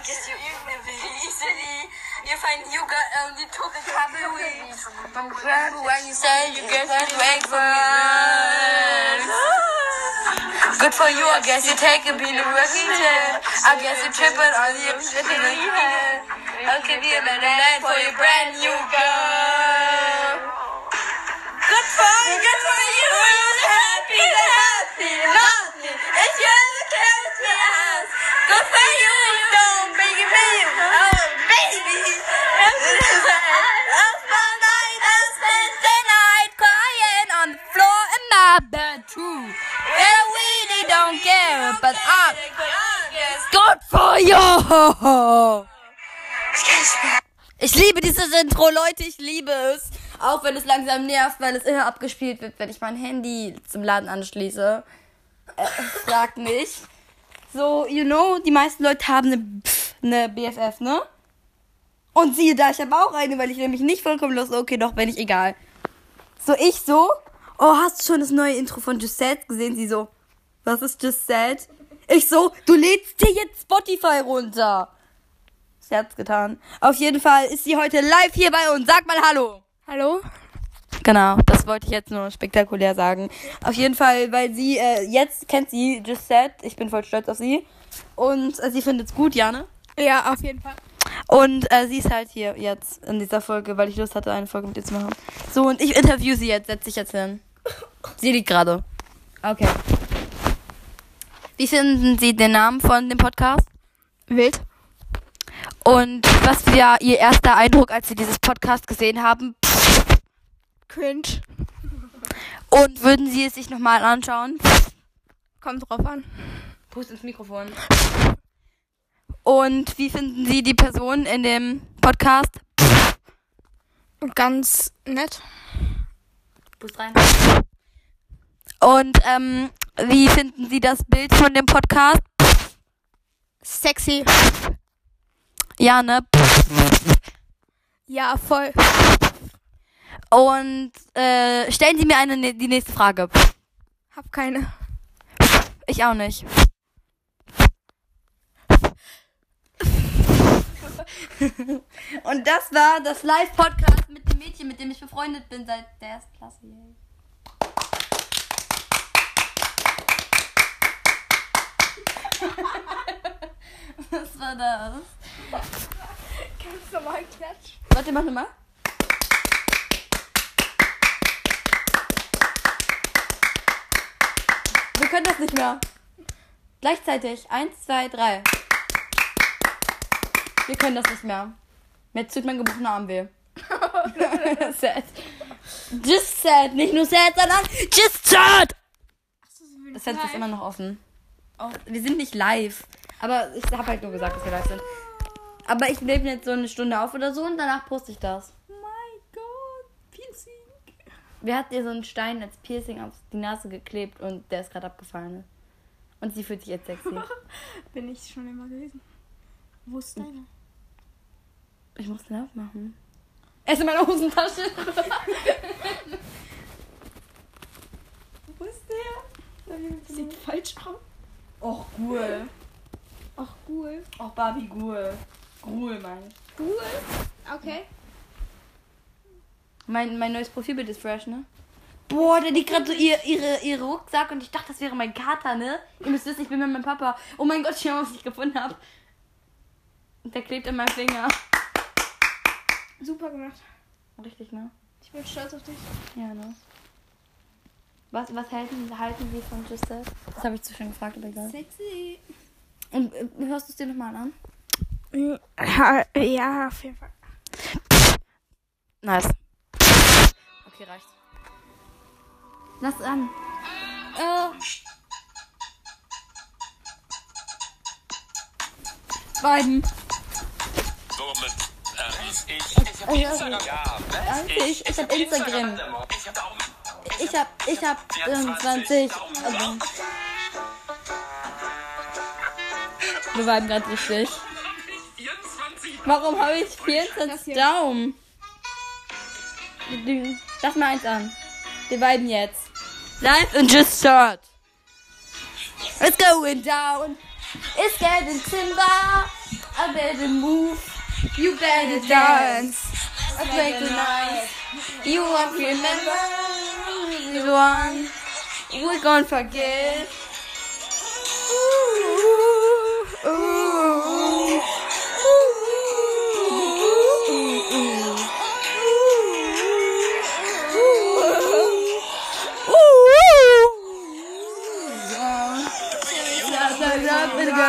I guess you easily. You find you got um, you took a couple weeks. But when you say you get to breakfast. Good for you, I guess you take a bit of working I guess you trip it on your the head. I'll give you a man for your brand new girl. Good for you, good for you, happy, happy, just a carrot to the house. Good for you, but I'm good for you. Ich liebe dieses Intro, Leute, ich liebe es. Auch wenn es langsam nervt, weil es immer abgespielt wird, wenn ich mein Handy zum Laden anschließe. Äh, fragt nicht. So, you know, die meisten Leute haben eine, pff, eine BFF, ne? Und siehe da, ich habe auch eine, weil ich nämlich nicht vollkommen los. Okay, doch, wenn ich egal. So, ich so. Oh, hast du schon das neue Intro von Sad gesehen? Sie so. Was ist Sad? Ich so, du lädst dir jetzt Spotify runter. Scherz getan. Auf jeden Fall ist sie heute live hier bei uns. Sag mal Hallo. Hallo? Genau, das wollte ich jetzt nur spektakulär sagen. Auf jeden Fall, weil sie, äh, jetzt kennt sie Just Sad. Ich bin voll stolz auf sie. Und äh, sie findet es gut, ja, ne? Ja, auf jeden Fall. Und äh, sie ist halt hier jetzt in dieser Folge, weil ich Lust hatte, eine Folge mit ihr zu machen. So, und ich interview sie jetzt, setz dich jetzt hin. Sie liegt gerade. Okay. Wie finden Sie den Namen von dem Podcast? Wild. Und was war Ihr erster Eindruck, als Sie dieses Podcast gesehen haben? Cringe. Und würden Sie es sich nochmal anschauen? Kommt drauf an. Pust ins Mikrofon. Und wie finden Sie die Person in dem Podcast? Ganz nett. Pust rein. Und ähm, wie finden Sie das Bild von dem Podcast? Sexy. Ja, ne? Ja, voll. Und äh, stellen Sie mir eine, ne- die nächste Frage. Hab keine. Ich auch nicht. Und das war das Live-Podcast mit dem Mädchen, mit dem ich befreundet bin seit der ersten Klasse. Was war das? Ganz normal Klatsch. Warte, mach nochmal. Wir können das nicht mehr. Gleichzeitig. Eins, zwei, drei. Wir können das nicht mehr. Mir tut mein gebrochener Arm weh. sad. Just sad. Nicht nur sad, sondern just sad. Das Fenster ist immer noch offen. Oh, wir sind nicht live. Aber ich habe halt nur gesagt, dass wir live sind. Aber ich nehme jetzt so eine Stunde auf oder so und danach poste ich das. Wer hat dir so einen Stein als Piercing auf die Nase geklebt und der ist gerade abgefallen? Und sie fühlt sich jetzt sexy. Bin ich schon immer gewesen. Wo ist deiner? Ich muss den aufmachen. Er ist in meiner Hosentasche. Wo ist der? Sieht falsch aus. Och, cool. Ach, cool. Och, Barbie, cool. Cool, Mann. Cool. Okay. Mein, mein neues Profilbild ist fresh, ne? Boah, der liegt gerade so ihr, ihre, ihre Rucksack und ich dachte, das wäre mein Kater, ne? Ihr müsst wissen, ich bin mit meinem Papa. Oh mein Gott, schau mal, was ich gefunden habe. Der klebt an meinem Finger. Super gemacht. Richtig, ne? Ich bin stolz auf dich. Ja, ne? Was, was halten, halten Sie von Just That? Das habe ich zu schon gefragt, aber egal. Sexy. Und äh, hörst du es dir nochmal an? Ja, auf jeden Fall. Nice. Okay, reicht. Lass es an. Äh, Beiden. So, mit äh, ich, ich, ich ja, hab Instagram. Ich, ich hab Instagram. Ich hab. Ich hab, ich hab ähm, 20. Also, wir waren gerade richtig. 24. Warum habe ich 24 Daumen? Lass mal eins an. Wir viben jetzt. Live and just start. It's going down. It's getting timber. I better move. You better dance. I break the night. You won't remember one. We're gonna forget.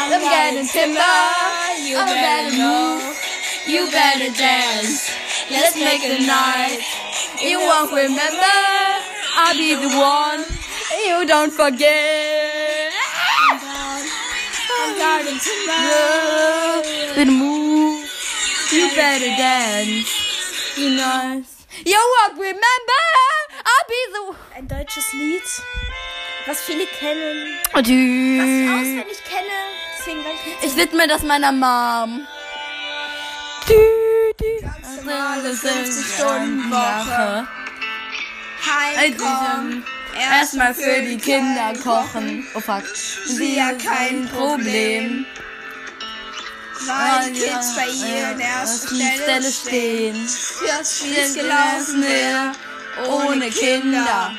I'm getting timber. You better move. You better dance. Let's make a night. You won't remember. I'll be the one. You don't forget. I'm garden timber. You better move. You better dance. You nice. You won't remember. I'll be the Ein deutsches Lied, was viele kennen, oh, was one. ich auswendig kenne. Deswegen gleich mit. Ich widme das meiner Mom. 50 Stunden Woche. Heimkommen. Erstmal für die Kinder kochen. Oh fuck. Sie ja kein Problem. Weil die Kids bei ihr in der ersten Stelle stehen. Fürs Spiel gelaufen wäre. Ohne Kinder.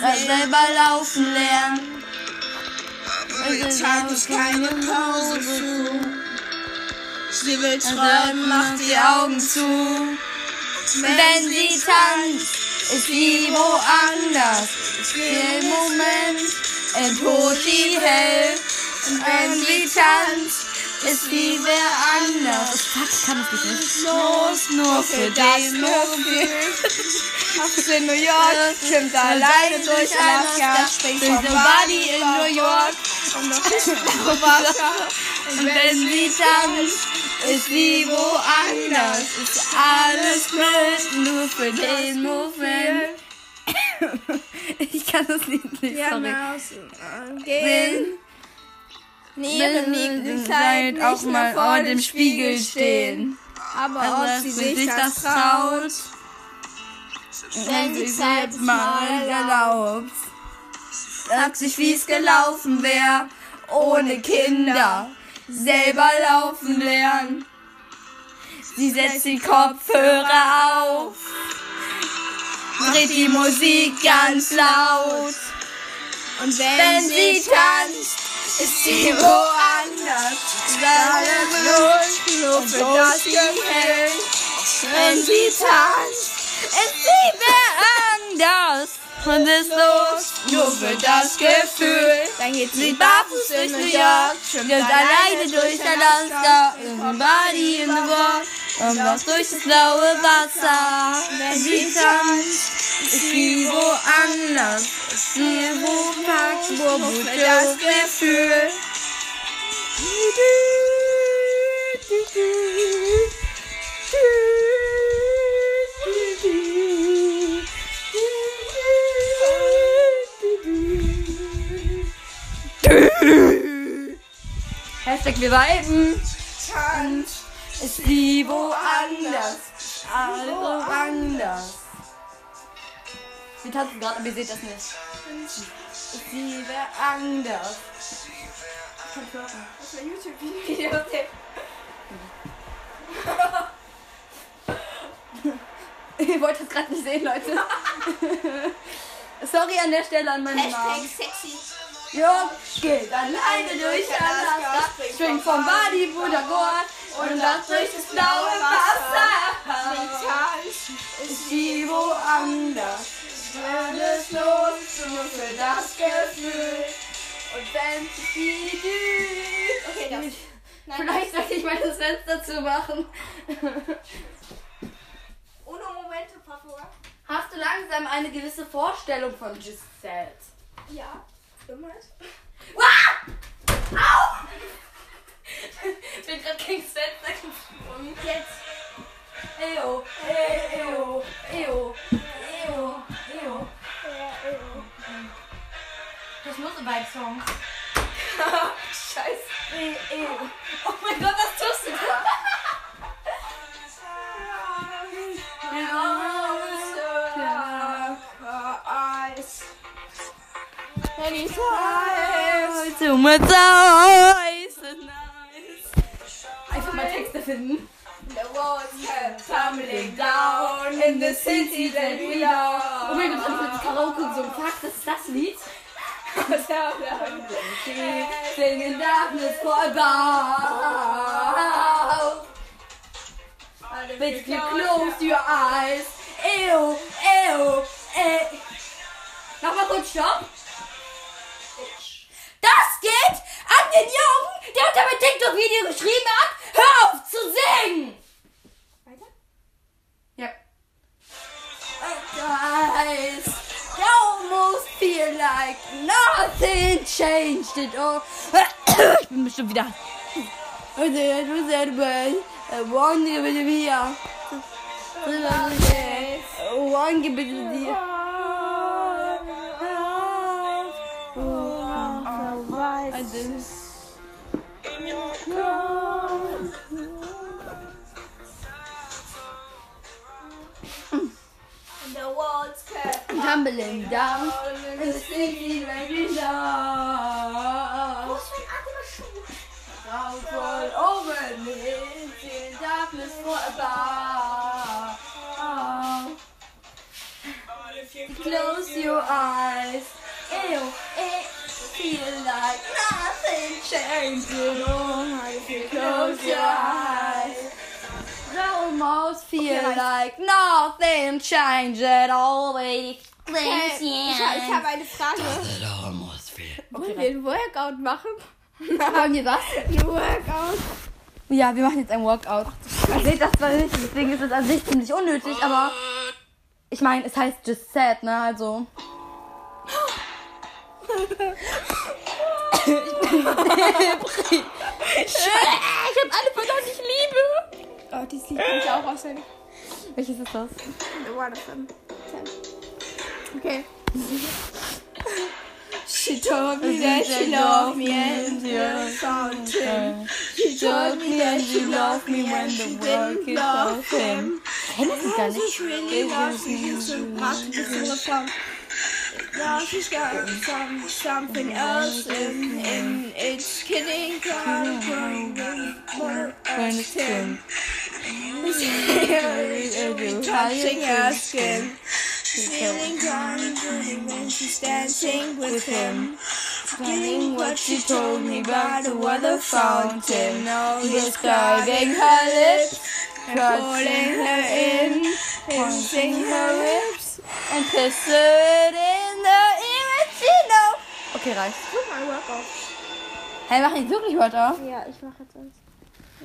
Selber laufen lernen. Tanzt keine Pause zu. Sie will Träumen, macht die Augen zu. Wenn sie tanzt, ist sie woanders. Für den Moment entholt sie hell. Wenn sie tanzt, ist sie wer anders. Fuck, ich kann das nicht. Los, nur für das Gefühl. Haft in New York, schwimmt alleine durch Alaska, springt vom Body in New York und wenn sie tanzt, ist sie woanders. Ist alles mit, nur für den Moment. Ich kann das Lied nicht, Ja, sorry. Äh, gehen. Neben Neben dem dem Kleid Kleid auch mal vor dem Spiegel stehen. Aber ob sie sich das traut, wenn die Zeit es mal erlaubt. Sagt sich, wie's gelaufen wär, ohne Kinder, selber laufen lernen. Sie setzt die Kopfhörer auf, dreht die Musik ganz laut. Und Wenn wenn, sie sie tanzt, ist sie woanders. Los, nur für das Gefühl. Wenn sie tanzt, ist sie wer anders. Und ist los, nur für das Gefühl. dann geht Sie sie barfuß durch New York, schwimmt alleine durch Alaska, Body in the Walk und läuft durch das blaue Wasser. Wenn sie tanzt, ist sie woanders, ist sie wo wo gut für das Gefühl. Hashtag wir weiben. tanzt. Ist sie woanders. Alles woanders. Wir tanzen gerade, aber ihr seht das nicht. Ist sie wer anders. Das war YouTube-Video. Ihr wollt das gerade nicht sehen, Leute. Sorry an der Stelle an meine Hashtag Mom. sexy. Jörg geht alleine durch Alaska, springt vom Body Budagor und läuft durch das blaue Wasser. Ist sie woanders. Alles los, nur für das Gefühl. Und wenn sie düht. Okay, das. Nein, Vielleicht sollte ich mal das Fenster zu machen. Momento, por favor. Hast du langsam eine gewisse Vorstellung von Giselle? Ja. Irgendwas? Ah! Au! Ich bin gerade gegen das Fenster gesprungen. Ew, ew, ew, ew, ew. Das muss ein Vibe-Song. Scheiße. Ew. Oh mein Gott, was tust du da? Anytime. Too much ice and nice. Einfach mal Texte finden. The walls kept tumbling down in the city that we love. Oh mein Gott, das ist Karaoke gesungen. Fuck, das ist das Lied? Singing darkness for about. Bitch, you close your eyes. Ew, ew, ew. Nochmal kurz Stopp. Unter mein TikTok-Video geschrieben hat, hör auf zu singen. Weiter? Ja. Guys, you almost feel like nothing changed at all. ich bin bestimmt wieder. Was it, was it, but one it mir. One it dir. The Tumbling down in the city where we love. Out all over me, in darkness for a about. Close your eyes. Ew, it feel like nothing changed at all. If you close your eyes. Almost feel like nothing changed at all. Okay, ich, ich habe eine Frage. almost feel. Wollen wir ein Workout machen? Wollen wir was? Ein Workout. Ja, wir machen jetzt ein Workout. Ich sehe das zwar nicht, deswegen ist es an sich ziemlich unnötig, aber ich meine, es heißt just sad, ne? Also. ich hab alle verloren, die ich liebe. Oh, dieses Lied kann ich auch auswendig. Welches ist das? The one of them. Okay. She told me that she loved me and the fountain. She told me that she loved me when the world didn't love him. Kenn ich gar nicht. She really loves me so much because of Now she's got some, something else in, in it's kidding from more it's him. touching her skin. Feeling conjuring when she's dancing with him. Feeling what she told me about the weather fountain. Now describing her lips, pulling her in, kissing her lips. And kiss it in know. Okay, reicht. Mal, Workout. Hey, machen die wirklich Wörter? Ja, ich mache jetzt alles.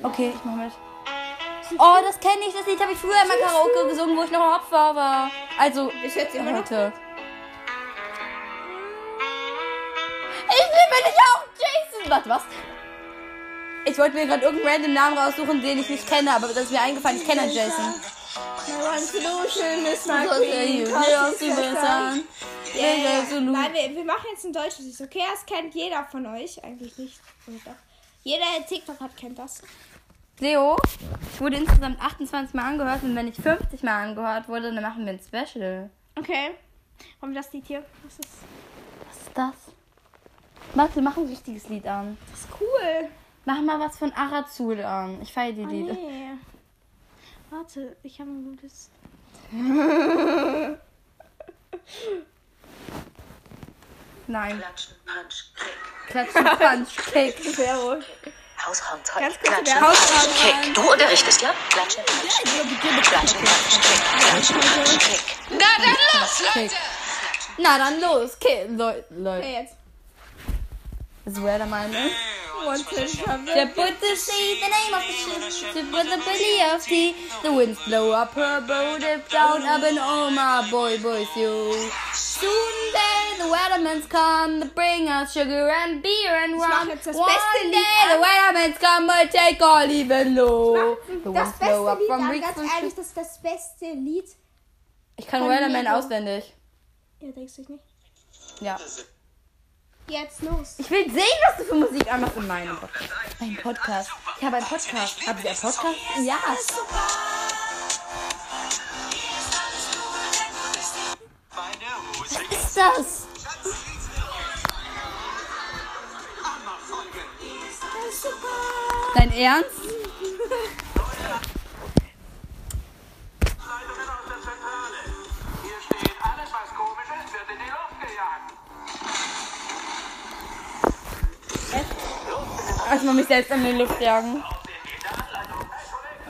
Okay, ich mach mit. Oh, das kenne ich. Das Lied habe ich früher immer Karaoke gesungen, wo ich noch Opfer war. Also, Ich jetzt immer heute. Ich liebe dich auch, Jason. Warte, was? Ich wollte mir gerade irgendeinen random Namen raussuchen, den ich nicht kenne, aber das ist mir eingefallen. Ich kenne einen Jason. My one solution is my queen. Ja, Ja, absolut. Nein, wir, wir machen jetzt ein deutsches Lied, okay? Das kennt jeder von euch. Eigentlich nicht. Jeder, der TikTok hat, kennt das. Leo, wurde insgesamt 28 Mal angehört und wenn ich 50 Mal angehört wurde, dann machen wir ein Special. Okay. Wollen wir das Lied hier? Das ist, Was ist das? Wir machen ein richtiges Lied an. das ist cool. Mach mal was von Arazul an. Ich feiere die Oh, Lieder. nee. Warte, ich habe ein gutes. Nein. Klatschen, Punch, Kick. Klatschen, Punch, Kick. Vero. Hausraumzeug. Ganz kurz, Klatschen, Punch, Kick. Du unterrichtest, ja? Klatschen, Punch, Klatschen, Punch, Kick. Klatschen, Punch, Kick. Kick. Na dann los, Kick. Leute, Leute. Okay, jetzt. Das wäre der meine. One, two, three. The put the sea, the name of the ship, to put the belly of tea. The winds blow up her boat, if down up and oh my boy, boys, you. Soon day the weatherman's come to bring us sugar and beer and rum. One day the weatherman's come to take all even low. The winds blow up from weeks ganz ehrlich, das ist das beste Lied. Ich kann Weatherman auswendig. Ja, denkst du nicht? Ja. Jetzt los. Ich will sehen, was du für Musik anmachst in meinem Podcast. Ein Podcast. Ich habe einen Podcast. Haben Sie einen Podcast? Ja. Was ist das? Dein Ernst? Mich selbst in die Luft jagen.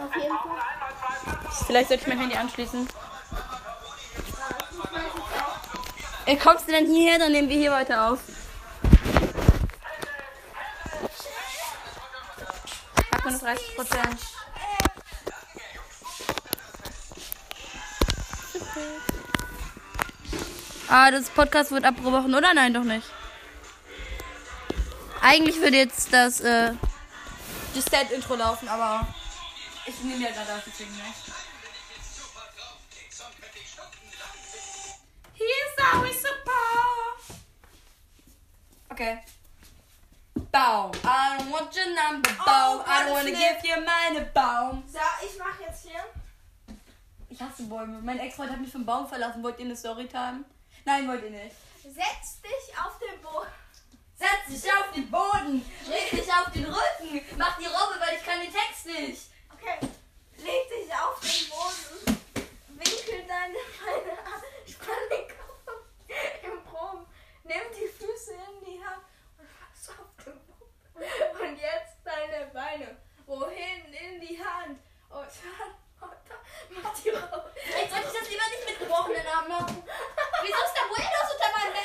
Auf jeden Fall. Vielleicht sollte ich mein Handy anschließen. Wie kommst du denn hierher? Dann nehmen wir hier weiter auf. 38 Prozent. Ah, das Podcast wird abgebrochen, oder? Nein, doch nicht. Eigentlich würde jetzt das, äh, das Set-Intro laufen, aber ich nehme ja gerade auf, deswegen nicht. Here's how we support. Okay. Baum. I don't want your number, Baum. I don't wanna give you meine Baum. So, ich mach jetzt hier. Ich hasse Bäume. Mein Ex-Freund hat mich vom Baum verlassen. Wollt ihr eine Storytime? Nein, wollt ihr nicht. Setz dich auf den Boden. Setz dich auf den Boden. Leg dich auf den Rücken. Mach die Robbe, weil ich kann den Text nicht. Okay. Leg dich auf den Boden. Winkel deine Beine an. Spann den Kopf im Proben. Nimm die Füße in die Hand und fass auf den Boden. Und jetzt deine Beine. Wohin in die Hand. Und dann, und dann. Mach die Robbe. Jetzt sollte ich das lieber nicht mit gebrochenen Armen machen. Wieso ist da Windows unter meinem Bett?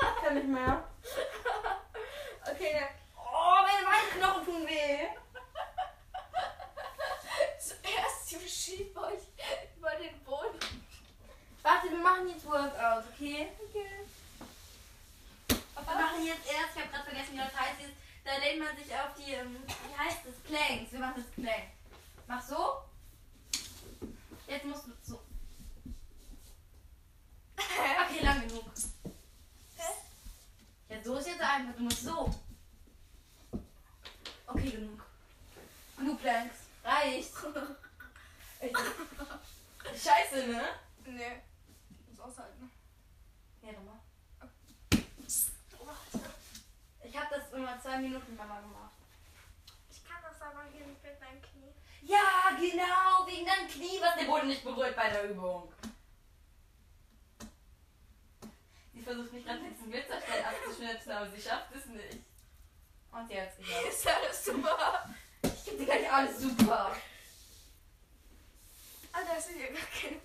Ich kann nicht mehr. Okay, dann. Oh, meine Beinknochen tun weh. Zuerst ihr schiebt euch über den Boden. Warte, wir machen jetzt Workout, okay? Okay. Wir machen jetzt erst, ich habe gerade vergessen, wie das heißt. Jetzt, da lehnt man sich auf die, ähm, wie heißt das? Planks. Wir machen das Plank. Mach so. Jetzt musst du so. Okay, lang genug. Ja, so ist jetzt einfach. Du musst so. Okay, genug. Genug Planks. Reicht. Scheiße, ne? Nee. Muss aushalten. Ja, nochmal. Ich habe das immer zwei Minuten Mama gemacht. Ich kann das aber hier nicht mit meinem Knie. Ja, genau, wegen deinem Knie, was der Boden nicht berührt bei der Übung. Sie versucht mich gerade diesen Glitzerstein abzuschnitzen, aber sie schafft es nicht. Und sie hat es geschafft. Ist alles super. Ich gebe dir gleich alles super. Alter, das sind ja gar keine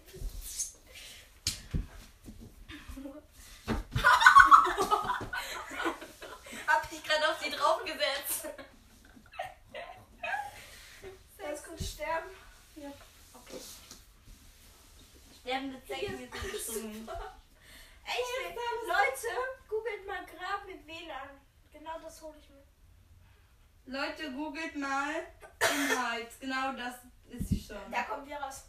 Hab dich gerade auf sie draufgesetzt. Jetzt kommt Sterben. Sterbende Zecken ich will, Leute, googelt mal Grab mit WLAN. Genau das hole ich mir. Leute, googelt mal Inhalt. Genau das ist sie schon. Da kommt wieder raus.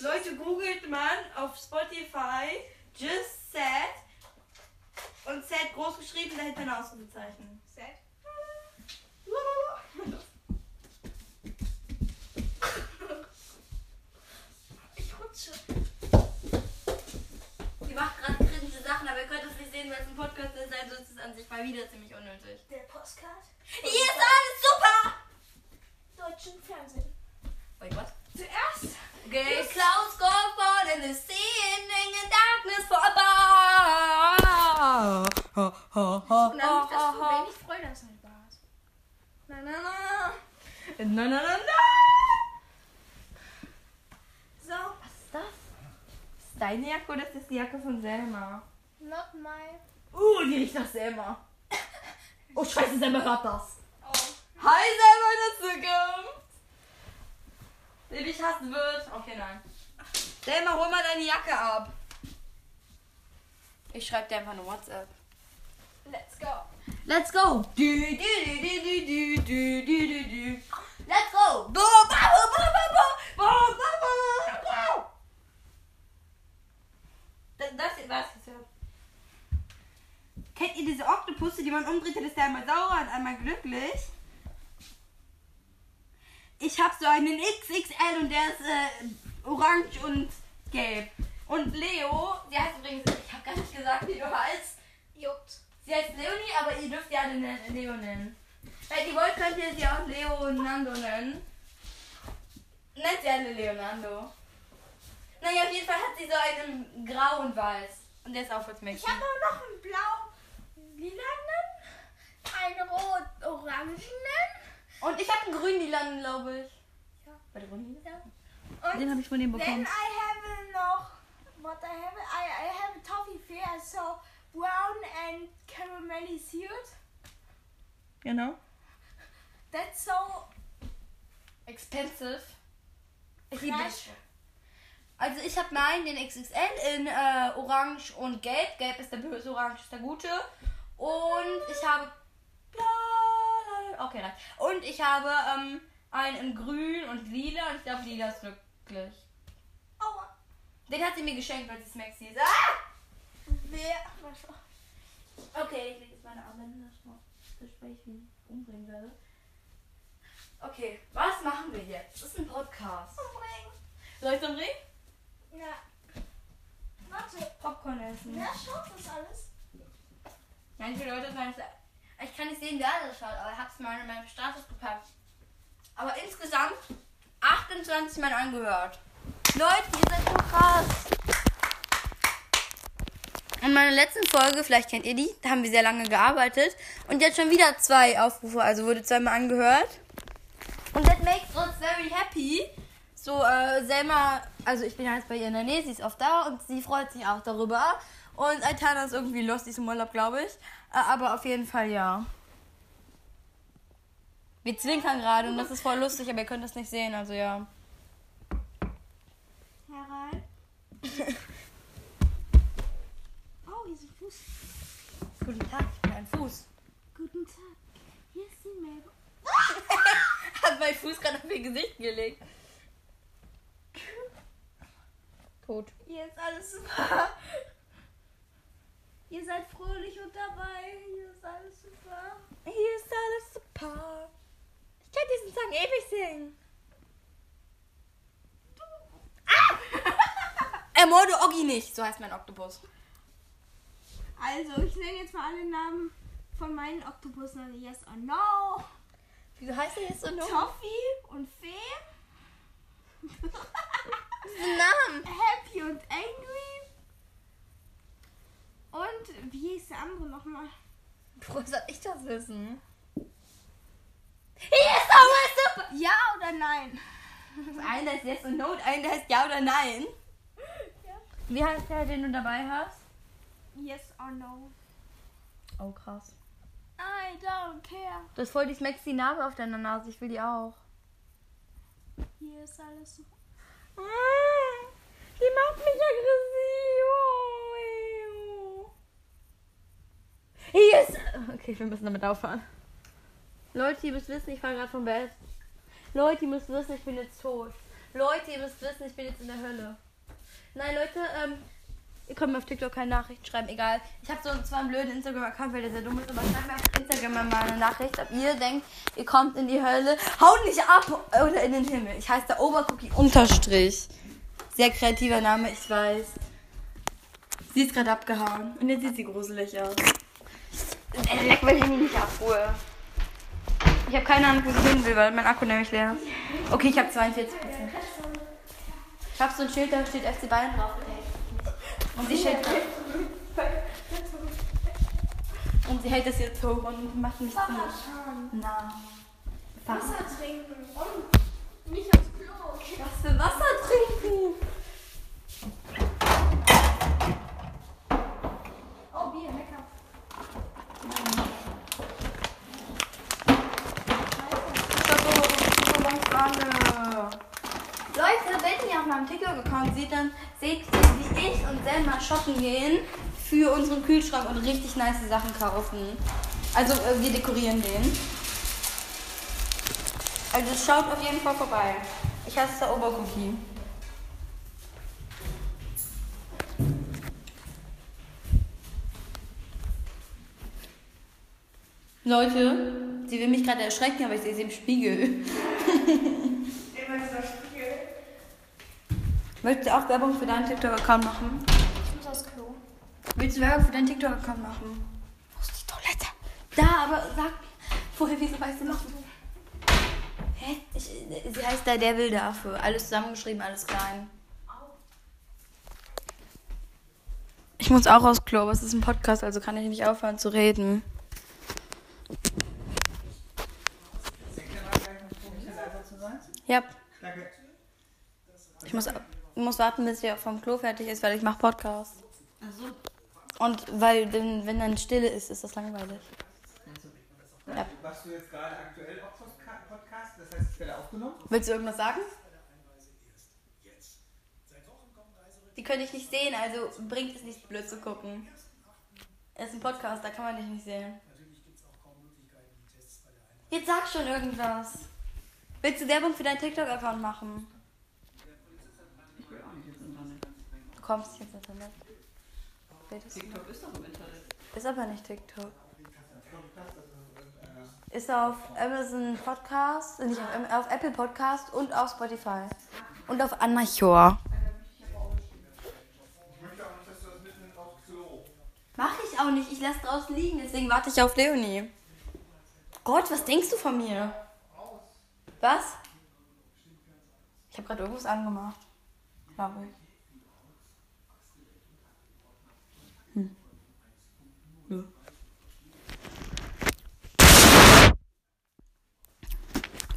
Leute, googelt man auf Spotify Just Set und Set groß geschrieben, dahinter ein Ausrufezeichen. Set. Ich rutsche. Die macht gerade kritische Sachen, aber ihr sehen, weil es ein Podcast ist, also ist es an sich mal wieder ziemlich unnötig. Der Postcard. Hier ist alles super! Deutschen Fernsehen. Wait, what? Zuerst. Okay, clouds go fall in the sea and in the darkness for a Und dann nicht, dass du wenig Freude hast an Bart. Na, na, na. Na, na, na, na! So, Was ist das? Ist deine Jacke oder ist das die Jacke von Selma? nochmal. Uh, die riecht nach Selma. Oh, scheiße, Selma hört das. Oh. Hi, Selma in der Zukunft. Der dich hassen wird. Okay, nein. Selma, hol mal deine Jacke ab. Ich schreib dir einfach eine WhatsApp. Let's go. Let's go. Du, du, du, du, du, du, du. Einmal sauer und einmal glücklich? Ich habe so einen XXL und der ist äh, orange und gelb. Und Leo, sie heißt übrigens, ich habe gar nicht gesagt, wie du heißt. Juckt. Sie heißt Leonie, aber ihr dürft alle ne- Leo nennen. Wenn ihr wollt, könnt ihr sie auch Leonardo nennen. Nennt sie alle Leonardo. Naja, auf jeden Fall hat sie so einen grau und weiß. Und der ist auch fürs Ich Mädchen. habe auch noch einen blau-lilanen, einen rot-orangenen Und ich habe einen grün-lilanen, glaube ich. Ja. Bei der grün und Den habe ich von then bekommen. I have noch what I have I, I have a toffee fair so brown and caramelized. Genau. That's so Expensive. Ich liebe fresh. Also ich habe meinen, den XXL in äh, Orange und Gelb. Gelb ist der böse, Orange ist der gute. Und ich habe... Okay, reicht. Und ich habe ähm, einen in Grün und Lila. Und ich glaube, Lila ist glücklich. Aua. Den hat sie mir geschenkt, weil sie es Maxi ist. Ah! Wer? Okay, ich lege jetzt meine Arme ich mal das Gespräch wie umbringen werde. Okay, was machen wir jetzt? Das ist ein Podcast. Umbringen. Soll ich es umbringen? Ja. Warte. Popcorn essen. Wer schaut das alles? Manche Leute meinen es. Ich kann nicht sehen, wer das schaut, aber ich habe es mal in meinem Status gepackt. Aber insgesamt 28 Mal angehört. Leute, ihr seid so krass. In meiner letzten Folge, vielleicht kennt ihr die, da haben wir sehr lange gearbeitet. Und jetzt schon wieder zwei Aufrufe, also wurde zweimal angehört. Und that makes us very happy. So, äh, Selma, also ich bin ja jetzt bei ihr in der Nähe, sie ist oft da und sie freut sich auch darüber. Und Aitana ist irgendwie lustig ist im Urlaub, glaube ich. Äh, aber auf jeden Fall ja. Wir zwinkern gerade und das ist voll lustig, aber ihr könnt das nicht sehen, also ja. Herein. oh, hier ist ein Fuß. Guten Tag, ich bin ein Fuß. Guten Tag. Hier ist die Mabel. Hat mein Fuß gerade auf ihr Gesicht gelegt. Tot. Hier ist alles super. Ihr seid fröhlich und dabei. Hier ist alles super. Hier ist alles super. Ich kann diesen Song ewig singen. Ah! Ermorde Oggi nicht, so heißt mein Oktopus. Also, ich nenne jetzt mal alle Namen von meinen Oktopussen. Yes or No, Wieso heißt er jetzt so noch? Toffee und Fee, Namen. Happy und Angry. Und wie hieß der andere nochmal? Woher soll ich das wissen? Hier ist alles super. Ja oder nein? Einer ist Yes und No und einer heißt Ja oder Nein. Ja. Wie heißt der, den du dabei hast? Yes or No. Oh, krass. I don't care. Du hast voll die Smexy Narbe auf deiner Nase. Ich will die auch. Hier ist alles super. Ah, Die macht mich aggressiv. Ist... Okay, wir müssen damit aufhören. Leute, ihr müsst wissen, ich fahre gerade vom Bett. Leute, ihr müsst wissen, ich bin jetzt tot. Leute, ihr müsst wissen, ich bin jetzt in der Hölle. Nein, Leute, ähm, ihr könnt mir auf TikTok keine Nachrichten schreiben, egal. Ich habe so zwar einen blöden Instagram-Account, weil der sehr dumm ist, aber schreibt mir auf Instagram mal eine Nachricht, ob ihr denkt, ihr kommt in die Hölle. Haut nicht ab oder in den Himmel. Ich heiße der Obercookie Unterstrich. Sehr kreativer Name, ich weiß. Sie ist gerade abgehauen. Und jetzt sieht sie gruselig aus. Äh, Leck, ich mich nicht abhole. Ich habe keine Ahnung, wo sie hin will, weil mein Akku nämlich leer ist. Okay, ich habe 42% Ich habe so ein Schild, da steht FC Bayern drauf. Und sie steht Und sie hält das jetzt hoch und macht nichts damit. Na. Was? Wasser trinken. Und nicht aufs Klo. Was für Wasser trinken? Oh, Bier, lecker. Leute, wenn ihr auf meinem TikTok-Account seht, dann seht wie ich und Selma shoppen gehen für unseren Kühlschrank und richtig nice Sachen kaufen. Also äh, wir dekorieren den. Also schaut auf jeden Fall vorbei. Ich der Obercookie. Leute, sie will mich gerade erschrecken, aber ich sehe sie im Spiegel. Immer dieser Spiegel. Möchtest du auch Werbung für deinen TikTok-Account machen? Ich muss aufs Klo. Willst du Werbung für deinen TikTok-Account machen? Wo ist die Toilette? Da, aber sag mir, vorher, wieso weißt du noch? Hä? Ich, sie heißt da der will dafür. Alles zusammengeschrieben, alles klein. Ich muss auch aufs Klo, aber es ist ein Podcast, also kann ich nicht aufhören zu reden. Ja. Ich muss, muss warten, bis ihr vom Klo fertig ist, weil ich mache Podcast. Und weil, denn, wenn dann Stille ist, ist das langweilig. Ja. Machst du jetzt gerade aktuell auch Podcast? Das heißt, es wird aufgenommen? Willst du irgendwas sagen? Die könnte ich nicht sehen, also bringt es nicht blöd zu gucken. Es ist ein Podcast, da kann man dich nicht sehen. Jetzt sag schon irgendwas. Willst du Werbung für deinen TikTok-Account machen? Du kommst jetzt ins Internet. TikTok ist doch im Internet. Ist aber nicht TikTok. Ist auf Amazon Podcast, nicht auf, auf Apple Podcast und auf Spotify. Und auf Anachor. Mach ich auch nicht. Ich lasse draußen liegen, deswegen warte ich auf Leonie. Gott, was denkst du von mir? Was? Ich habe gerade irgendwas angemacht. Glaube ich.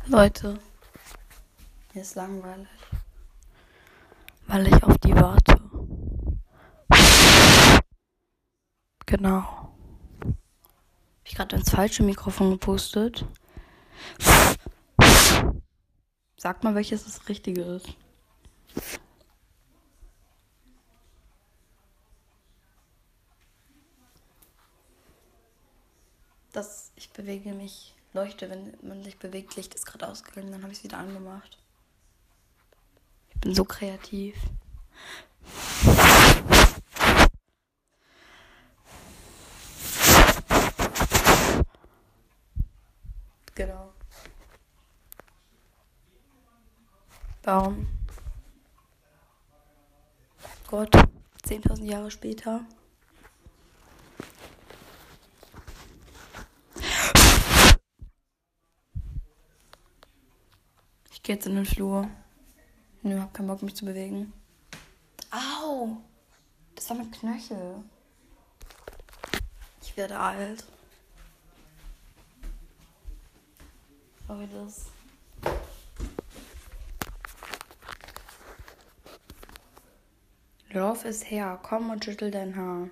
Leute, mir ist langweilig, weil ich auf die warte. Genau. Hab ich gerade ins falsche Mikrofon gepustet. Sag mal, welches das richtige ist. Das, ich bewege mich, leuchte, wenn man sich bewegt. Licht ist gerade ausgegangen, dann habe ich es wieder angemacht. Ich bin so kreativ. Genau. Baum. Gott, 10.000 Jahre später. Gehe jetzt in den Flur. Nö, hab keinen Bock, mich zu bewegen. Au! Das war mein Knöchel. Ich werde alt. Sorry, das. Lauf ist her, komm und schüttel dein Haar.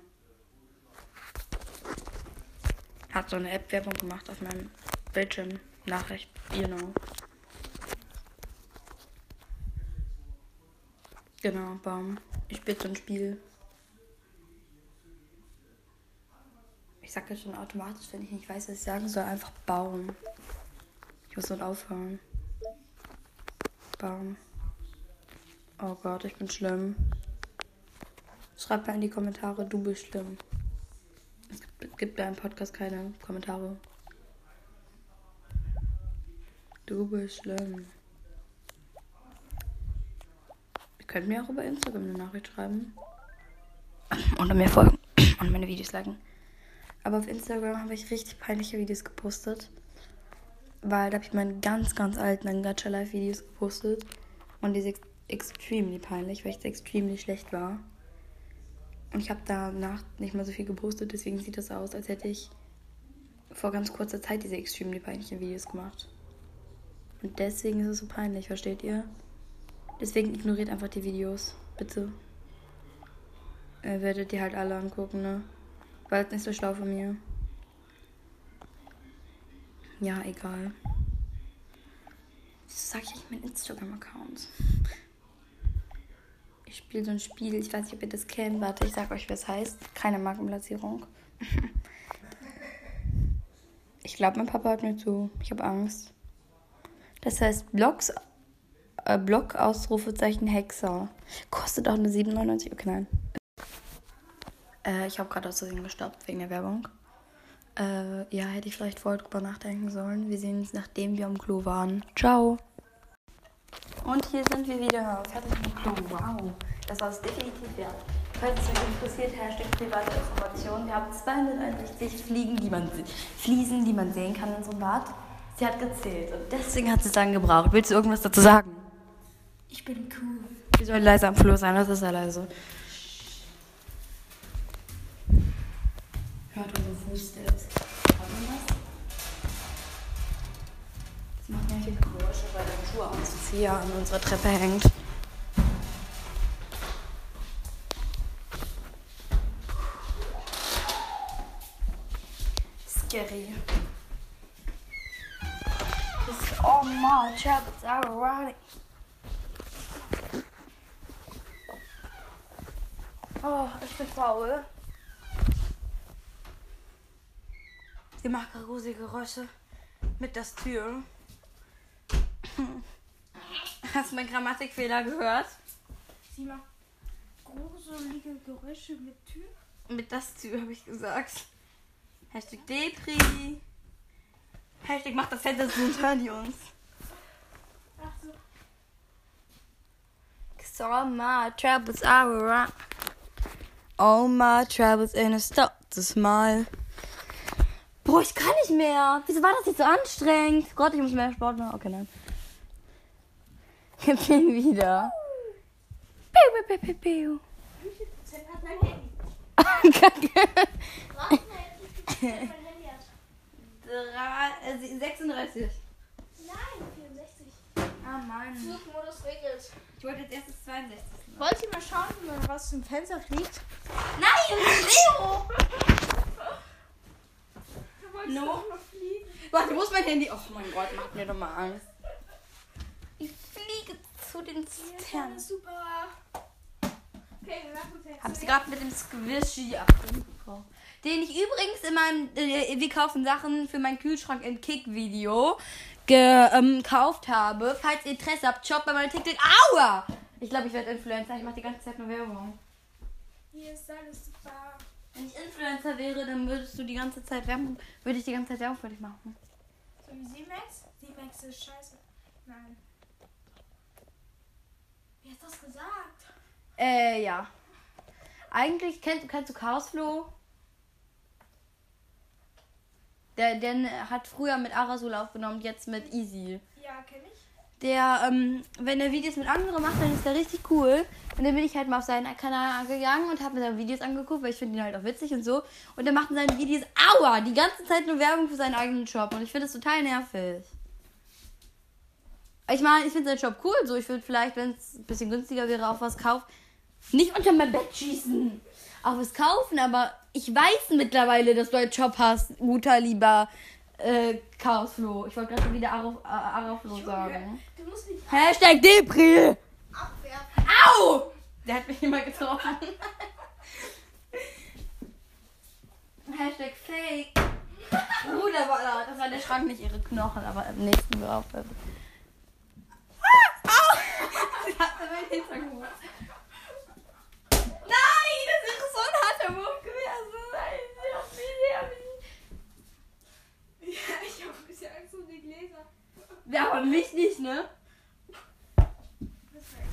Hat so eine App-Werbung gemacht auf meinem Bildschirm. Nachricht, you know. Genau, Baum. Ich spiele so ein Spiel. Ich sag das schon automatisch, wenn ich nicht weiß, was ich sagen soll. Einfach Baum. Ich muss dann aufhören. Baum. Oh Gott, ich bin schlimm. Schreibt mal in die Kommentare, du bist schlimm. Es gibt bei einem Podcast keine Kommentare. Du bist schlimm. Ihr könnt mir auch über Instagram eine Nachricht schreiben. Oder mir folgen. Und meine Videos liken. Aber auf Instagram habe ich richtig peinliche Videos gepostet. Weil da habe ich meine ganz, ganz alten Gacha Live Videos gepostet. Und die sind ex extremely peinlich, weil ich extremely schlecht war. Und ich habe danach nicht mehr so viel gepostet, deswegen sieht das aus, als hätte ich vor ganz kurzer Zeit diese extremely peinlichen Videos gemacht. Und deswegen ist es so peinlich, versteht ihr? Deswegen ignoriert einfach die Videos, bitte. Äh, werdet ihr halt alle angucken, ne? War jetzt nicht so schlau von mir. Ja, egal. Wieso sag ich eigentlich meinen Instagram-Account? Ich spiele so ein Spiel, ich weiß nicht, ob ihr das kennt. Warte, ich sag euch, wie es heißt. Keine Markenplatzierung. Ich glaube, mein Papa hört mir zu. Ich habe Angst. Das heißt, Blocks, äh, Block, Ausrufezeichen, Hexer. Kostet auch nur 7,99. Okay, nein. Äh, ich habe gerade aus Versehen gestoppt wegen der Werbung. Äh, ja, hätte ich vielleicht vorher drüber nachdenken sollen. Wir sehen uns, nachdem wir am Klo waren. Ciao. Und hier sind wir wieder. Fertig mit dem Klo. Wow. Das war es definitiv wert. Falls es euch interessiert, Hashtag private Informationen. Wir haben 261 Fliegen, die man, se- Fliesen, die man sehen kann in so einem Bad. Sie hat gezählt und deswegen hat sie es dann gebraucht. Willst du irgendwas dazu sagen? Ich bin cool. Wir sollen leise am Flur sein, das ist ja leise. Hört unsere Fußsteps. Hört man das? Das macht viele Geräusche, weil der Schuhaufzieher an unserer Treppe hängt. Scary. It's all my troubles are running. Oh, ich bin faul. Sie macht gruselige Geräusche mit der Tür. Hast du meinen Grammatikfehler gehört? Sie macht gruselige Geräusche mit Tür. Mit das Tür habe ich gesagt. Hashtag Depri. Hashtag macht das Fenster zu und hören die uns. Ach so. My troubles are around. All my troubles in a stop to smile. Boah, ich kann nicht mehr. Wieso war das jetzt so anstrengend? Gott, ich muss mehr Sport machen. Okay, nein. Ich bin wieder. Piu, piu, piu, piu, piu. Kacke. Äh, 36. Nein, 64. Ah, Mann. Flugmodus regelt. Ich wollte jetzt erst das 62. Wollt ihr mal schauen, wie man was im Fenster fliegt? Nein, Leo! Du wolltest No. Warte, wo ist mein Handy? Oh mein Gott, macht mir doch mal Angst. Ich fliege zu den Sternen. super. Okay, wir machen uns jetzt. Hab sie gerade mit dem Squishy abgebrochen. Den ich übrigens in meinem äh, Wir kaufen Sachen für meinen Kühlschrank in Kick-Video gekauft habe. Falls ihr Interesse habt, schaut bei meinem TikTok. Aua! Ich glaube, ich werde Influencer. Ich mache die ganze Zeit nur Werbung. Hier ist alles super. Wenn ich Influencer wäre, dann würdest du die ganze Zeit Werbung, würde ich die ganze Zeit Werbung für dich machen. So wie C-Max? C-Max ist scheiße. Nein. Wie hast du das gesagt? Äh, ja. Eigentlich kennst, kennst du Chaosflo? Der, der hat früher mit Arasul aufgenommen, jetzt mit Easy. Ja, kenn ich. Der, ähm, wenn er Videos mit anderen macht, dann ist der richtig cool. Und dann bin ich halt mal auf seinen Kanal gegangen und habe mir seine Videos angeguckt, weil ich finde ihn halt auch witzig und so. Und er macht in seinen Videos, aua, die ganze Zeit nur Werbung für seinen eigenen Shop. Und ich finde das total nervig. Ich meine, ich finde seinen Shop cool, so. Ich würde vielleicht, wenn es ein bisschen günstiger wäre, auch was kaufen. Nicht unter mein Bett schießen. Auch was kaufen, aber ich weiß mittlerweile, dass du einen Shop hast, guter, lieber äh, Chaosflo. Ich wollte gerade schon wieder Araf- äh, Araflo sagen. Du musst nicht Hashtag Depri. abwerfen. Au! Der hat mich immer getroffen. Hashtag Fake. Bruder, war da. das war der Schrank, nicht ihre Knochen, aber im nächsten drauf. Ah! Au! Sie hat mir meinen Hintern geholt. Nein, das ist so ein harter Wurf gewesen. Nein, sie hat mich, sie hat mich. Ja, ich habe ein bisschen Angst um die Gläser. Ja, aber mich nicht, ne?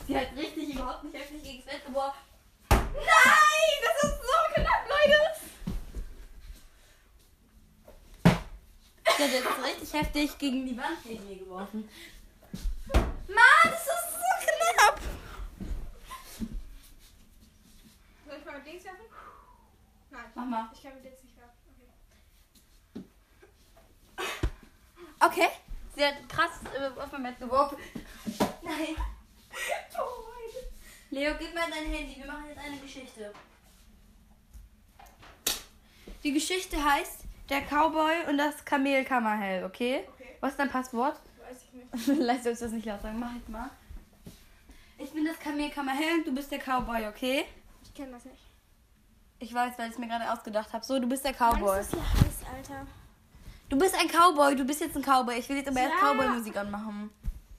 Sie hat richtig überhaupt nicht heftig gegen das Bett geboren. Nein, das ist so knapp, Leute. Sie hat jetzt richtig heftig gegen die Wand gegen mir geworfen. Mann, das ist so knapp. Soll ich mal mit links werfen? Nein. Mach mal. Ich kann mit jetzt nicht werfen. Okay. Okay. Sie hat krass Bett geworfen. Nein. Oh. Leo, gib mir dein Handy. Wir machen jetzt eine Geschichte. Die Geschichte heißt Der Cowboy und das Kamel Kammerhell, okay? Okay. Was ist dein Passwort? Weiß ich nicht. Lass uns das nicht laut sagen. Mach jetzt mal. Ich bin das Kamel Kammerhell und du bist der Cowboy, okay? Ich kenne das nicht. Ich weiß, weil ich es mir gerade ausgedacht habe. So, du bist der Cowboy. ist das hier heiß, Alter? Du bist ein Cowboy, du bist jetzt ein Cowboy. Ich will jetzt aber erst Ja. Cowboy-Musik anmachen.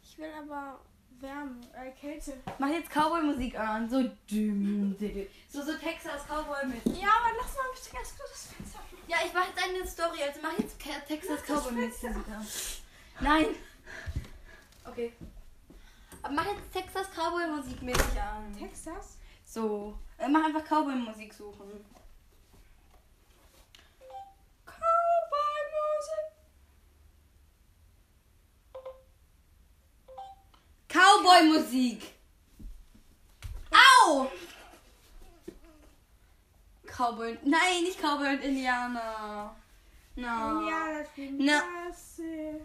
Ich will aber Wärme, äh, Kälte. Mach jetzt Cowboy-Musik an. So düm, düm. So, so Texas Cowboy mit. Ja, aber lass mal bitte ganz kurz das Fenster öffnen. Ja, ich mache jetzt eine Story. Also mach jetzt Texas Cowboy Musik an. Nein. Okay. Aber mach jetzt Texas Cowboy Musik mäßig an. Texas? So. Äh, mach einfach Cowboy Musik suchen. Cowboy-Musik. Cowboy Musik. Au! Cowboy. Nein, nicht Cowboy und Indianer. No. Na. äh,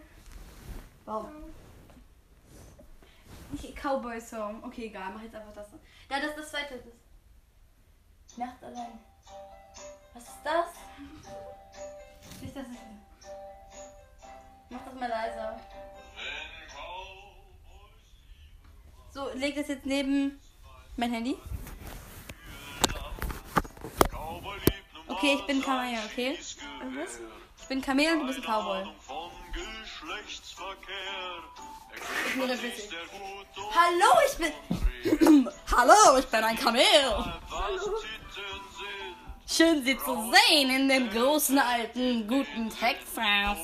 Warum? Nicht Cowboy Song. Okay, egal, mach jetzt einfach das. Ja, das ist das zweite. Das Nacht allein. Was ist das? Nicht das. Mach das mal leiser. So, leg das jetzt neben mein Handy. Okay, ich bin Kamel, okay? Ich bin Kamel und du bist ein Cowboy. Ignoriere bitte. Hallo, ich bin. Hallo, ich bin ein Kamel. Schön, Sie zu sehen in dem großen alten guten Texas.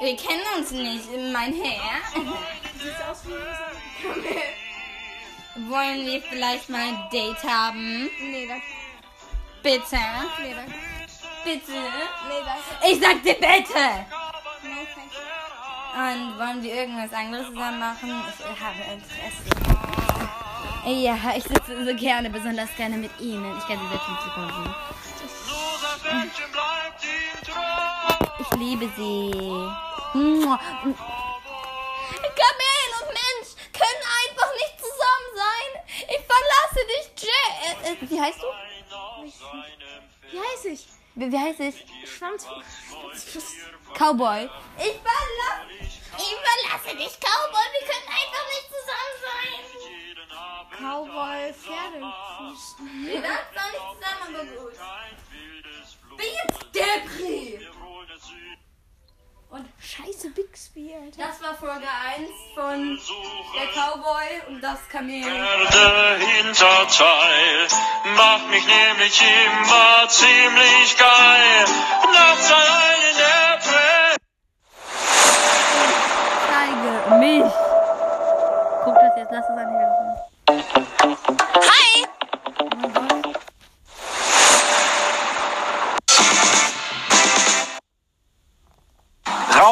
Wir kennen uns nicht, mein Herr. Sieht aus wie so ein Kamel. Wollen wir vielleicht mal ein Date haben? Nee, das. Bitte. Nee, das. Bitte. Nee, das. Ich sagte bitte. Nee, you. Und wollen wir irgendwas anderes zusammen machen? Ich habe Interesse. Ja, ich sitze so gerne, besonders gerne mit Ihnen. Ich kann Sie selbst nicht zukommen. Ich liebe Sie. Mua. Kamel und Mensch können einfach nicht zusammen sein. Ich verlasse dich, Jay. Äh, wie heißt du? Wie heiß ich? Wie, wie heißt ich? Schwanz. Cowboy. Ich verlasse, ich verlasse dich, Cowboy. Wir können einfach nicht zusammen sein. Cowboy Pferdefuß. Wir lassen doch nicht zusammen, aber gut. Bin jetzt Depri. Und Scheiße, Bixby, Alter. das war Folge 1 von der Cowboy und das Kamel. Der Hinterteil macht mich nämlich immer ziemlich geil. Nachts allein in der Presse. Zeige mich. Guck das jetzt, lass es anhören. Hi!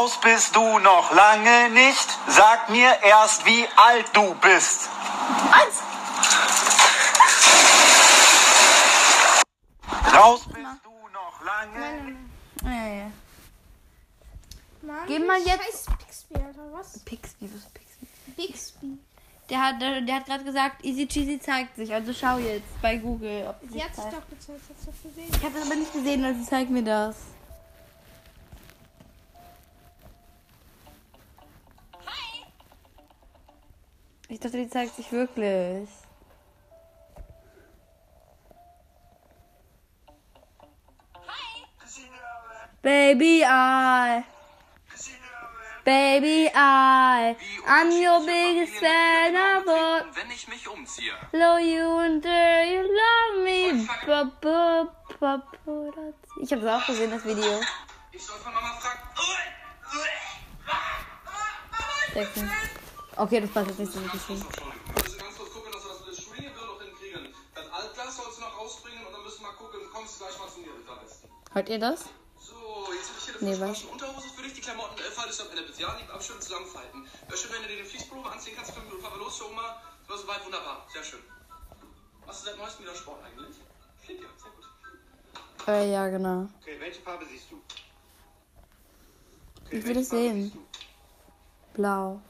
Raus bist du noch lange nicht. Sag mir erst, wie alt du bist. Eins! Raus bist du noch lange. Ja, ja. Mann, Geh mal jetzt- Bixby, Alter. Was? Pixby, was ist Pixby? Bixby. Der hat, der, der hat gerade gesagt, Easy Cheesy zeigt sich. Also schau jetzt bei Google. Ob Sie hat sich doch gezeigt, hast du doch gesehen. Ich habe das aber nicht gesehen, also zeig mir das. Dachte, die zeigt sich wirklich. Baby, I. Baby, I. I'm your biggest fan of all. Wenn ich mich umziehe. Love you and do you love me. Ich habe das auch gesehen, das Video. Ich soll von Mama fragen. Sexy. Okay, das passt jetzt nicht so. Wir müssen ganz kurz gucken, dass wir das mit der Studienbirne noch hinkriegen. Das Altglas sollst du noch rausbringen und dann müssen wir mal gucken. Kommst du gleich mal zu mir am besten. Hört ihr das? So, jetzt habe ich hier eine Nee, was? Unterhose für dich. Die Klamotten äh, faltest du ab in der Spezial, lieb abschön zusammenfalten. Wäre schön, wenn du dir den Fließpullover anziehen kannst. Fünf Minuten fahren wir los für Oma. Das war soweit wunderbar. Sehr schön. Machst du seit neuestem wieder Sport eigentlich? Klingt ja, sehr gut. Äh, ja, genau. Okay, welche Farbe siehst du? Ich will das sehen. Blau.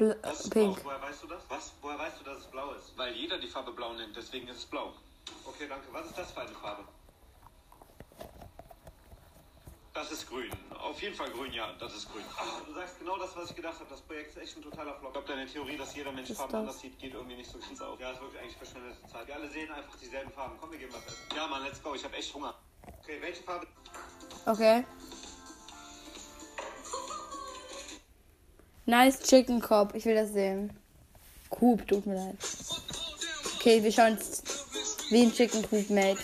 Bl Das ist Pink. blau. Woher weißt du das? Was? Woher weißt du, dass es blau ist? Weil jeder die Farbe blau nennt, deswegen ist es blau. Okay, danke. Was ist das für eine Farbe? Das ist grün. Auf jeden Fall grün, ja, das ist grün. Ah, du sagst genau das, was ich gedacht habe. Das Projekt ist echt ein totaler Flop. Ich glaube, deine Theorie, dass jeder Mensch Farben anders sieht, geht irgendwie nicht so ganz auf. Ja, ist wirklich eigentlich verschwendete Zeit. Wir alle sehen einfach dieselben Farben. Komm, wir gehen was essen. Ja, Mann, let's go. Ich habe echt Hunger. Okay, welche Farbe? Okay. Nice Chicken Cop. Ich will das sehen. Coop, tut mir leid. Okay, wir schauen uns wie ein Chicken Coop made.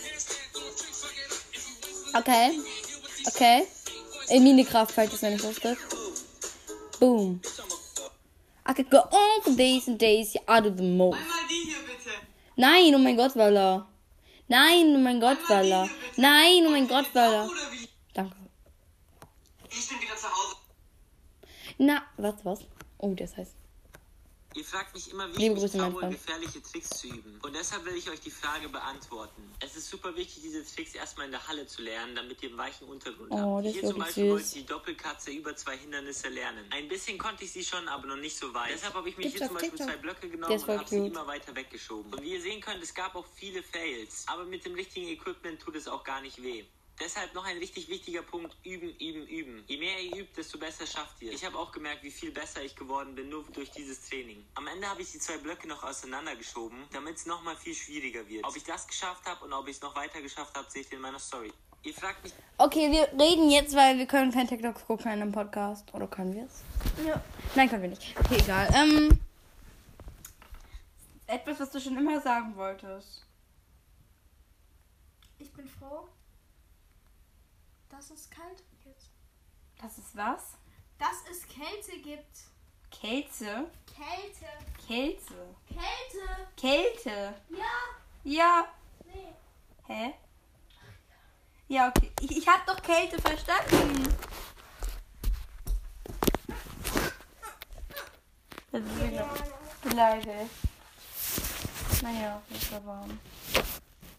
Okay. Okay. In Minecraft, falls es noch nicht wusstet. Boom. I could go on for days and days. You out of the most. Einmal die hier bitte. Nein, oh mein Gott, Walla. Nein, oh mein Gott, Walla. Nein, oh mein Gott, Walla. Oder wie? Danke. Ich bin wieder zu Hause. Na, was, was? Oh, das heißt. Ihr fragt mich immer, wie Liebe ich mich traue, gefährliche Tricks zu üben. Und deshalb will ich euch die Frage beantworten. Es ist super wichtig, diese Tricks erstmal in der Halle zu lernen, damit ihr einen weichen Untergrund Oh, habt. Hier zum Beispiel süß. wollte ich die Doppelkatze über zwei Hindernisse lernen. Ein bisschen konnte ich sie schon, aber noch nicht so weit. Deshalb habe ich mir hier zum Beispiel TikTok. zwei Blöcke genommen und habe sie immer weiter weggeschoben. Und wie ihr sehen könnt, es gab auch viele Fails. Aber mit dem richtigen Equipment tut es auch gar nicht weh. Deshalb noch ein richtig wichtiger Punkt, üben, üben, üben. Je mehr ihr übt, desto besser schafft ihr. Ich habe auch gemerkt, wie viel besser ich geworden bin, nur durch dieses Training. Am Ende habe ich die zwei Blöcke noch auseinandergeschoben, damit es nochmal viel schwieriger wird. Ob ich das geschafft habe und ob ich es noch weiter geschafft habe, seht ihr in meiner Story. Ihr fragt mich Okay, wir reden jetzt, weil wir können kein TikTok gucken in einem Podcast. Oder können wir es? Ja. Nein, können wir nicht. Okay, egal. Ähm, etwas, was du schon immer sagen wolltest. Ich bin froh, dass es kalt gibt. Das ist was? Dass es Kälte gibt. Kälte? Kälte. Kälte. Kälte. Kälte. Ja. Ja. Nee. Hä? Ja, okay. Ich, ich hab doch Kälte verstanden. Das ist wieder beleidigt. Naja, ist ja warm.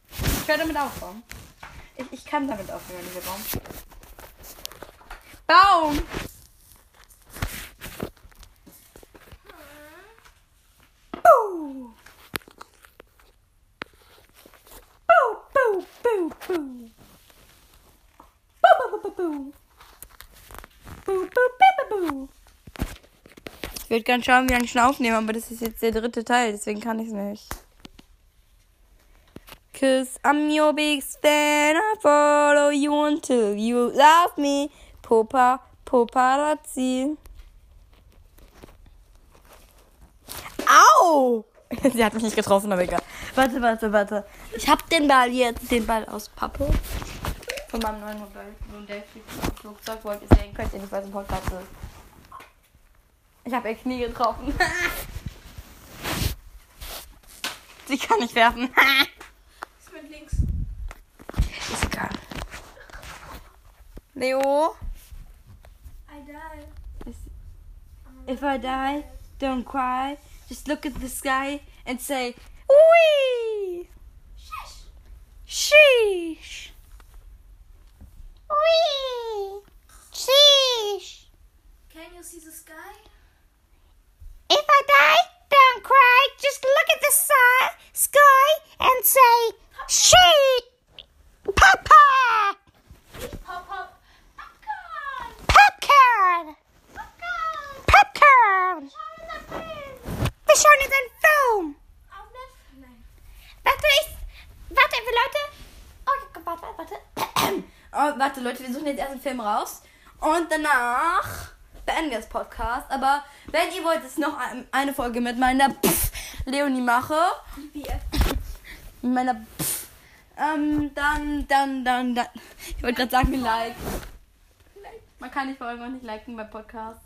Ich höre damit aufhören. Ich, ich kann damit aufhören, dieser Baum. Baum! Buh, buh, buh. Buh, buh, buh, buh, buh. Buh, buh, buh, buh, buh. Ich würde gerne schauen, wie lange ich schon aufnehme, aber das ist jetzt der dritte Teil, deswegen kann ich es nicht. Cause I'm your big fan, I follow you until you love me. Popa, Poparazzi. Au! Sie hat mich nicht getroffen, aber egal. Warte, warte, warte. Ich hab den Ball jetzt, den Ball aus Pappe. Von meinem neuen Modell. Modellflugzeug wollt ihr sehen, könnt ihr nicht, weil es im Podcast ist. Ich habe ihr Knie getroffen. Sie kann nicht werfen. Ist mit links. Egal. Leo, I die. if I die, don't cry. Just look at the sky and say, Wee! Sheesh! Wee! Sheesh! Can you see the sky? If I die, don't cry. Just look at the sky and say, She! Papa! Pop, pop. Popcorn. Popcorn! Popcorn. Popcorn! Wir schauen jetzt einen Film. Auf Netflix. Nein. Warte, ich. Warte, Leute. Oh, warte, warte. Oh, warte, Leute, wir suchen jetzt erst einen Film raus. Und danach beenden wir das Podcast. Aber wenn ihr wollt, ich noch ein- eine Folge mit meiner Pff Leonie mache. Wir. Mit meiner Pff, ähm, dann, dann, dann, dann. Ich wollte gerade sagen, like. Man kann die Folgen auch nicht liken bei Podcasts.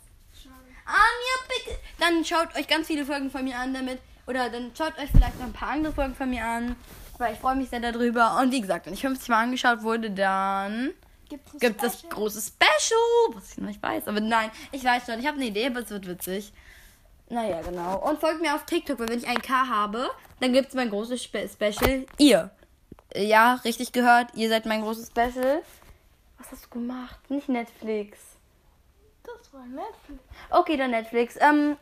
Ah, mir bitte. Dann schaut euch ganz viele Folgen von mir an damit. Oder dann schaut euch vielleicht noch ein paar andere Folgen von mir an. Weil ich freue mich sehr darüber. Und wie gesagt, wenn ich 50 Mal angeschaut wurde, dann gibt es das Special? große Special. Was ich noch nicht weiß. Aber nein, ich weiß schon. Ich habe eine Idee, aber es wird witzig. Naja, genau. Und folgt mir auf TikTok, weil wenn ich ein K habe, dann gibt es mein großes Spe Special. Ihr. Ja, richtig gehört. Ihr seid mein großes Special. Was hast du gemacht? Nicht Netflix. Das war Netflix. Okay, dann Netflix. Ähm,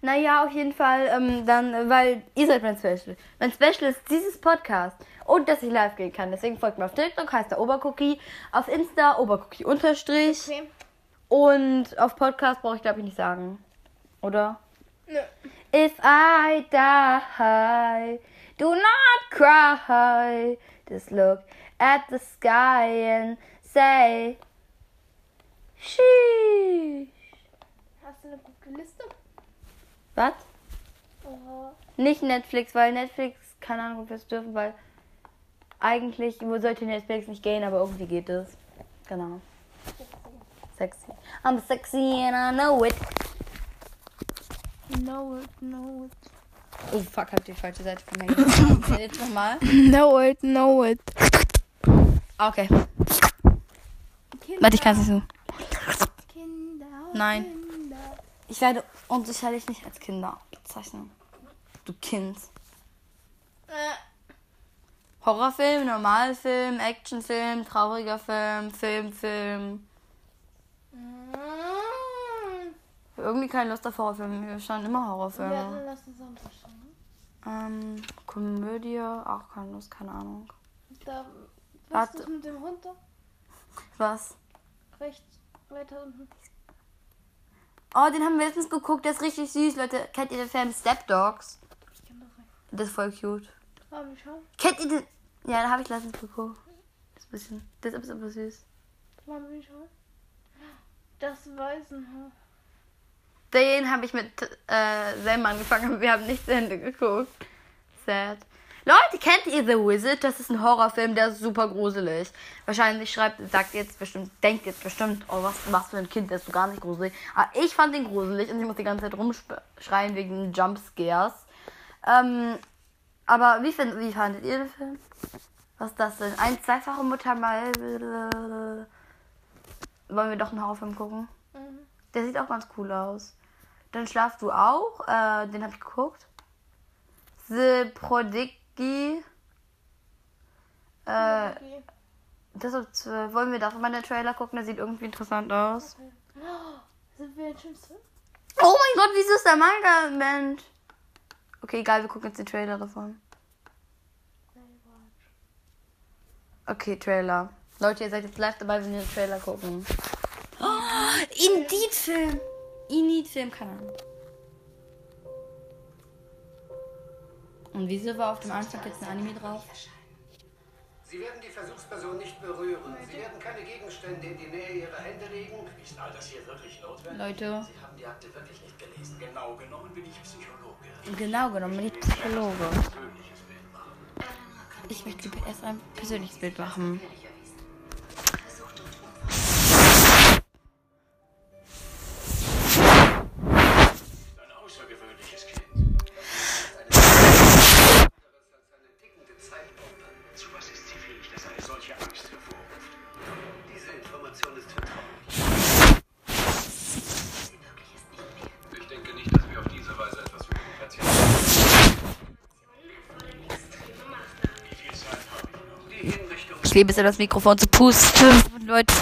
naja, auf jeden Fall, ähm, dann, weil ihr seid mein Special. Mein Special ist dieses Podcast und dass ich live gehen kann. Deswegen folgt mir auf TikTok, heißt der Obercookie. Auf Insta, Obercookie unterstrich. Okay. Und auf Podcast brauche ich, glaube ich, nicht sagen. Oder? Nö. If I die, do not cry. Just look at the sky and say, sheesh. Hast du eine gute Liste? Was? Oha. Nicht Netflix, weil Netflix, keine Ahnung, ob wir es dürfen, weil eigentlich wo sollte Netflix nicht gehen, aber irgendwie geht es. Genau. Sexy. I'm sexy and I know it. Know it, know it. Oh fuck, hab die falsche Seite von mir. Jetzt nochmal. Know it, know it. Ah, Okay. Warte, ich kann es nicht so. Kinder. Nein. Kinder. Ich werde uns sicherlich nicht als Kinder bezeichnen. Du Kind. Äh, Horrorfilm, Normalfilm, Actionfilm, trauriger Film, Filmfilm. mm. Irgendwie keine Lust auf Horrorfilme. Wir schauen immer Horrorfilme. dann lass uns Sonntag. Ähm, Komödie, auch keine Lust, keine Ahnung. Da, was ist mit dem Hund da? Was? Rechts, weiter unten. Oh, den haben wir letztens geguckt, der ist richtig süß, Leute. Kennt ihr den Film Step Dogs? Ich. Das ist voll cute. Ah, wir schauen. Kennt ihr den? Ja, den habe ich letztens geguckt. Das ist ein bisschen, das ist aber süß. Wollen wir schauen? Das Waisenhaus. Den habe ich mit äh, Selma angefangen, aber wir haben nicht zu Ende geguckt. Sad. Leute, kennt ihr The Wizard? Das ist ein Horrorfilm, der ist super gruselig. Wahrscheinlich schreibt, sagt jetzt bestimmt, denkt jetzt bestimmt, oh, was, was für ein Kind, der ist so gar nicht gruselig. Aber ich fand den gruselig und ich muss die ganze Zeit rumschreien wegen Jumpscares. Ähm, aber wie, find, wie fandet ihr den Film? Was ist das denn? Ein zweifache Mutter mal. Wollen wir doch einen Horrorfilm gucken? Mhm. Der sieht auch ganz cool aus. Dann schlafst du auch. Äh, den hab ich geguckt. The Prodigy. Äh, das ist, zwölf. wollen wir doch mal den Trailer gucken? Der sieht irgendwie interessant aus. Oh, sind wir jetzt schon zu? Oh mein Gott, wieso ist der Manga, Mensch? Okay, egal, wir gucken jetzt den Trailer davon. Okay, Trailer. Leute, ihr seid jetzt live dabei, wenn wir den Trailer gucken. Oh, Indeed-Film. Ahnung. Und wieso war auf dem Anfang jetzt ein Anime drauf? Sie werden die Versuchsperson nicht berühren. Sie werden keine Gegenstände in die Nähe ihrer Hände legen. Ist all das hier wirklich notwendig? Leute, Sie haben die Akte wirklich nicht gelesen. Genau genommen bin ich Psychologe. genau genommen bin ich Psychologe. Ich möchte erst ein persönliches Bild machen. Ich liebe es, in das Mikrofon zu pusten. Leute,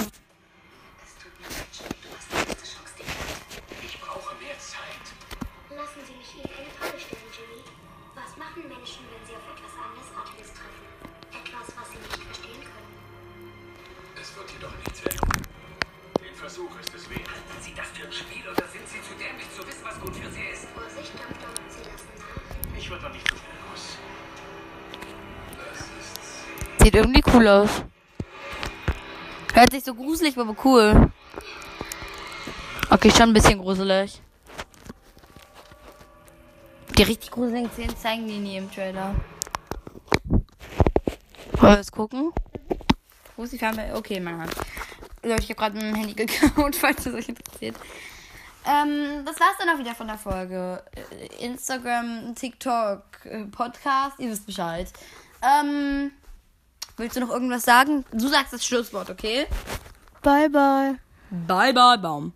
cool aus. Hört sich so gruselig, aber cool. Okay, schon ein bisschen gruselig. Die richtig gruseligen Szenen zeigen die nie im Trailer. Wollen wir das gucken? Wo ist die Ferne? Okay, man hat. Leute, ich habe gerade dem Handy geklaut, falls es euch interessiert. Ähm, das war's dann auch wieder von der Folge. Äh, Instagram, TikTok, äh, Podcast, ihr wisst Bescheid. Ähm, willst du noch irgendwas sagen? Du sagst das Schlusswort, okay? Bye, bye. Bye, bye, Baum.